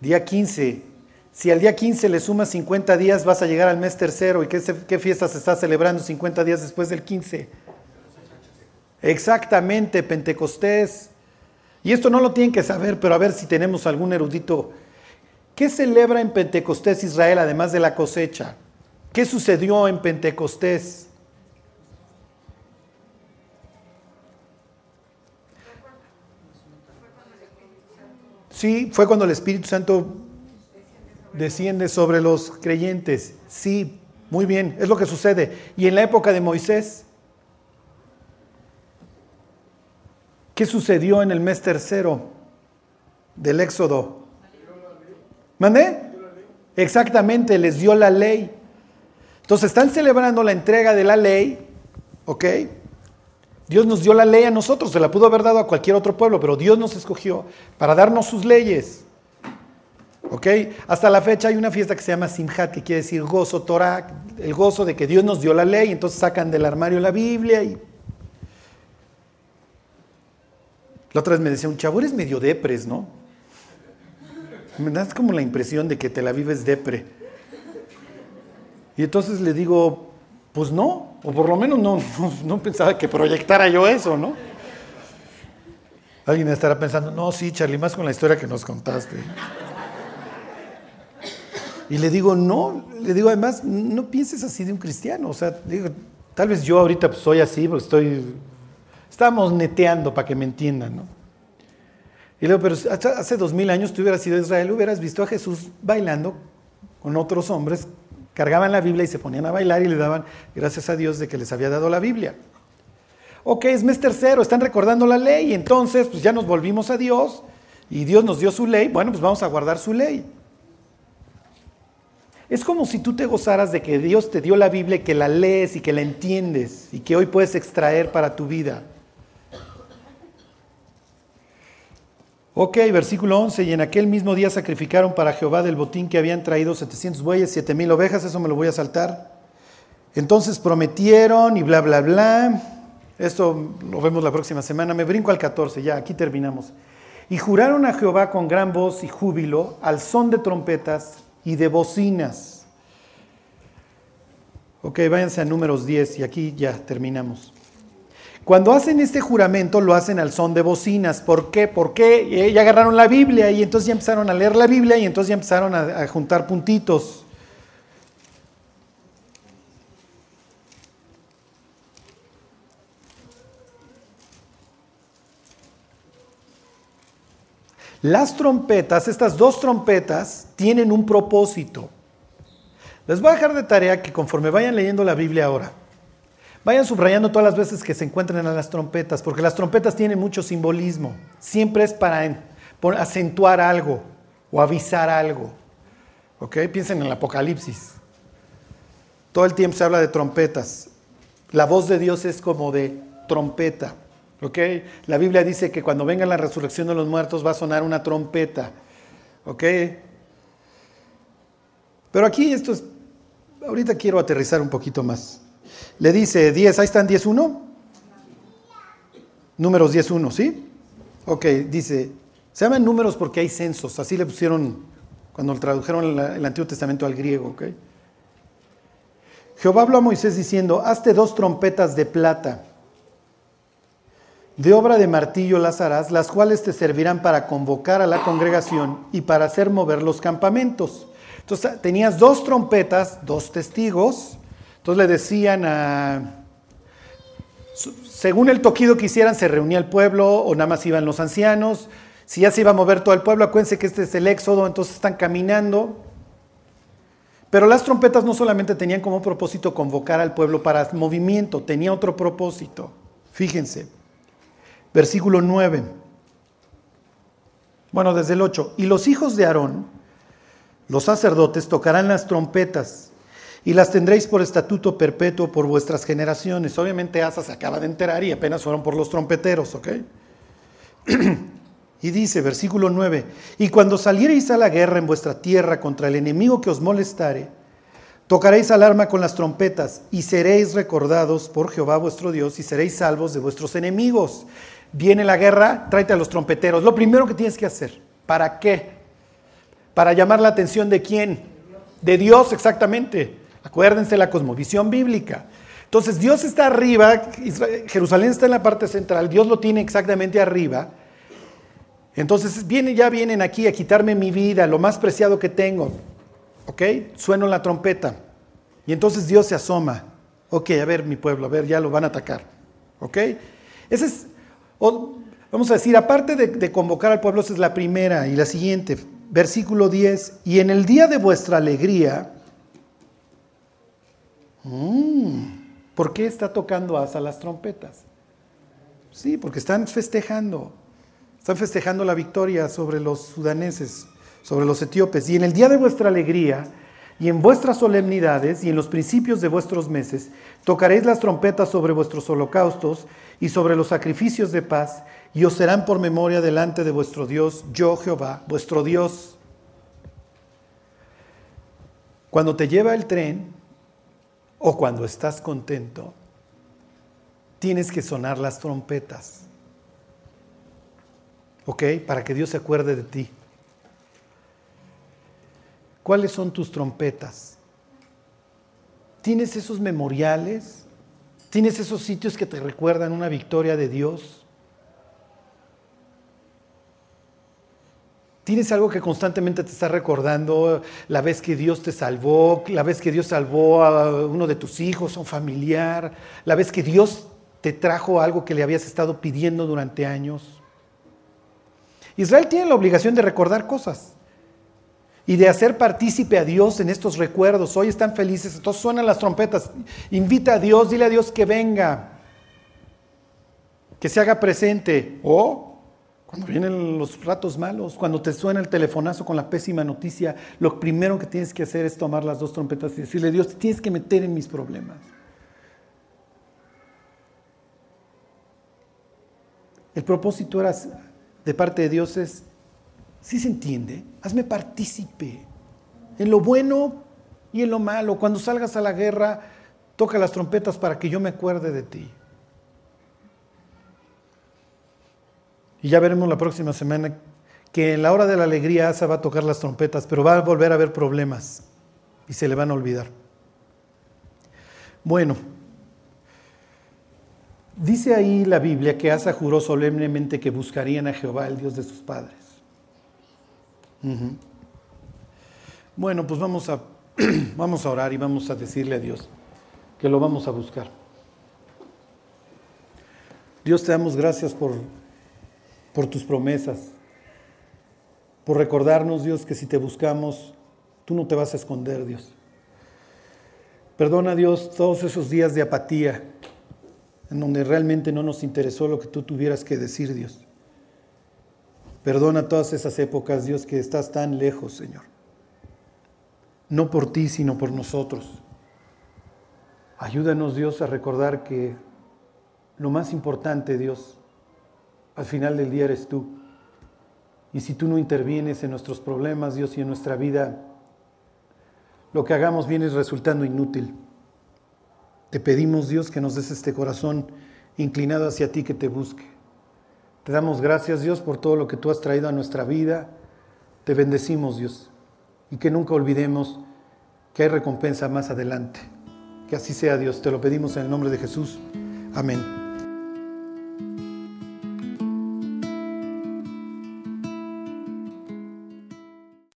día 15. Si al día 15 le sumas 50 días, vas a llegar al mes tercero. ¿Y qué, qué fiesta se está celebrando 50 días después del 15? Exactamente, Pentecostés. Y esto no lo tienen que saber, pero a ver si tenemos algún erudito. ¿Qué celebra en Pentecostés Israel además de la cosecha? ¿Qué sucedió en Pentecostés? Sí, fue cuando el Espíritu Santo desciende sobre los creyentes. Sí, muy bien, es lo que sucede. Y en la época de Moisés, ¿qué sucedió en el mes tercero del Éxodo? ¿Mandé? Exactamente, les dio la ley. Entonces están celebrando la entrega de la ley, ¿ok? Dios nos dio la ley a nosotros, se la pudo haber dado a cualquier otro pueblo, pero Dios nos escogió para darnos sus leyes. ¿Ok? Hasta la fecha hay una fiesta que se llama Simhat, que quiere decir gozo, Torah, el gozo de que Dios nos dio la ley, entonces sacan del armario la Biblia y... La otra vez me decía un chavo, eres medio depres, ¿no? Me das como la impresión de que te la vives depre. Y entonces le digo, pues no, o por lo menos no, no, pensaba que proyectara yo eso, ¿no? Alguien estará pensando, no, sí, Charlie, más con la historia que nos contaste. Y le digo, no, le digo, además, no pienses así de un cristiano. O sea, digo, tal vez yo ahorita pues, soy así, porque estoy, estamos neteando para que me entiendan, ¿no? Y le digo, pero hace dos mil años tú hubieras sido Israel, hubieras visto a Jesús bailando con otros hombres Cargaban la Biblia y se ponían a bailar y le daban gracias a Dios de que les había dado la Biblia. Ok, es mes tercero, están recordando la ley, entonces pues ya nos volvimos a Dios y Dios nos dio su ley, bueno, pues vamos a guardar su ley. Es como si tú te gozaras de que Dios te dio la Biblia y que la lees y que la entiendes y que hoy puedes extraer para tu vida. Ok, versículo 11, y en aquel mismo día sacrificaron para Jehová del botín que habían traído 700 bueyes, 7000 ovejas, eso me lo voy a saltar. Entonces prometieron y bla, bla, bla. Esto lo vemos la próxima semana. Me brinco al 14, ya, aquí terminamos. Y juraron a Jehová con gran voz y júbilo, al son de trompetas y de bocinas. Ok, váyanse a números 10 y aquí ya terminamos. Cuando hacen este juramento lo hacen al son de bocinas. ¿Por qué? Porque eh, ya agarraron la Biblia y entonces ya empezaron a leer la Biblia y entonces ya empezaron a juntar puntitos. Las trompetas, estas dos trompetas, tienen un propósito. Les voy a dejar de tarea que conforme vayan leyendo la Biblia ahora, vayan subrayando todas las veces que se encuentren a las trompetas, porque las trompetas tienen mucho simbolismo. Siempre es para acentuar algo o avisar algo. ¿Ok? Piensen en el Apocalipsis. Todo el tiempo se habla de trompetas. La voz de Dios es como de trompeta. ¿Ok? La Biblia dice que cuando venga la resurrección de los muertos va a sonar una trompeta. ¿Ok? Pero aquí esto es, ahorita quiero aterrizar un poquito más. Le dice 10, ahí están 10.1. Números 10.1, ¿sí? Ok, dice, se llaman números porque hay censos, así le pusieron cuando tradujeron el Antiguo Testamento al griego, ¿ok? Jehová habló a Moisés diciendo, hazte dos trompetas de plata de obra de martillo las harás, las cuales te servirán para convocar a la congregación y para hacer mover los campamentos. Entonces tenías dos trompetas, dos testigos, entonces le decían a... Según el toquido que hicieran, se reunía el pueblo o nada más iban los ancianos. Si ya se iba a mover todo el pueblo, acuérdense que este es el éxodo, entonces están caminando. Pero las trompetas no solamente tenían como propósito convocar al pueblo para movimiento, tenía otro propósito. Fíjense. Versículo 9. Bueno, desde el 8. Y los hijos de Aarón, los sacerdotes, tocarán las trompetas y las tendréis por estatuto perpetuo por vuestras generaciones. Obviamente Asa se acaba de enterar y apenas fueron por los trompeteros, ¿ok? y dice, versículo 9, y cuando saliereis a la guerra en vuestra tierra contra el enemigo que os molestare, tocaréis alarma con las trompetas y seréis recordados por Jehová vuestro Dios y seréis salvos de vuestros enemigos viene la guerra, tráete a los trompeteros. Lo primero que tienes que hacer, ¿para qué? Para llamar la atención de quién? De Dios, exactamente. Acuérdense la cosmovisión bíblica. Entonces Dios está arriba, Jerusalén está en la parte central, Dios lo tiene exactamente arriba. Entonces vienen, ya vienen aquí a quitarme mi vida, lo más preciado que tengo. ¿Ok? Sueno la trompeta. Y entonces Dios se asoma. Ok, a ver mi pueblo, a ver, ya lo van a atacar. ¿Ok? Ese es vamos a decir, aparte de, convocar al pueblo, esa es la primera y la siguiente, versículo 10, y en el día de vuestra alegría, ¿por qué está tocando Asa las trompetas? Sí, porque están festejando, están festejando la victoria sobre los sudaneses, sobre los etíopes, y en el día de vuestra alegría, y en vuestras solemnidades y en los principios de vuestros meses, tocaréis las trompetas sobre vuestros holocaustos y sobre los sacrificios de paz, y os serán por memoria delante de vuestro Dios, yo Jehová, vuestro Dios. Cuando te lleva el tren o cuando estás contento, tienes que sonar las trompetas. ¿Ok? Para que Dios se acuerde de ti. ¿Cuáles son tus trompetas? ¿Tienes esos memoriales? ¿Tienes esos sitios que te recuerdan una victoria de Dios? ¿Tienes algo que constantemente te está recordando la vez que Dios te salvó, la vez que Dios salvó a uno de tus hijos, a un familiar, la vez que Dios te trajo algo que le habías estado pidiendo durante años? Israel tiene la obligación de recordar cosas y de hacer partícipe a Dios en estos recuerdos. Hoy están felices, entonces suenan las trompetas. Invita a Dios, dile a Dios que venga, que se haga presente. O cuando vienen los ratos malos, cuando te suena el telefonazo con la pésima noticia, lo primero que tienes que hacer es tomar las dos trompetas y decirle, Dios, te tienes que meter en mis problemas. El propósito de parte de Dios es ¿Sí se entiende? Hazme partícipe en lo bueno y en lo malo. Cuando salgas a la guerra, toca las trompetas para que yo me acuerde de ti. Y ya veremos la próxima semana que en la hora de la alegría Asa va a tocar las trompetas, pero va a volver a haber problemas y se le van a olvidar. Bueno, dice ahí la Biblia que Asa juró solemnemente que buscarían a Jehová, el Dios de sus padres. Bueno, pues vamos a, vamos a orar y vamos a decirle a Dios que lo vamos a buscar. Dios te damos gracias por, por tus promesas. por recordarnos, Dios, que si te buscamos, tú no te vas a esconder, Dios. Perdona, Dios, todos esos días de apatía en donde realmente no nos interesó lo que tú tuvieras que decir, Dios. Perdona todas esas épocas, Dios, que estás tan lejos, Señor. No por ti, sino por nosotros. Ayúdanos, Dios, a recordar que lo más importante, Dios, al final del día eres tú. Y si tú no intervienes en nuestros problemas, Dios, y en nuestra vida, lo que hagamos viene resultando inútil. Te pedimos, Dios, que nos des este corazón inclinado hacia ti que te busque. Te damos gracias, Dios, por todo lo que tú has traído a nuestra vida. Te bendecimos, Dios, y que nunca olvidemos que hay recompensa más adelante. Que así sea, Dios. Te lo pedimos en el nombre de Jesús. Amén.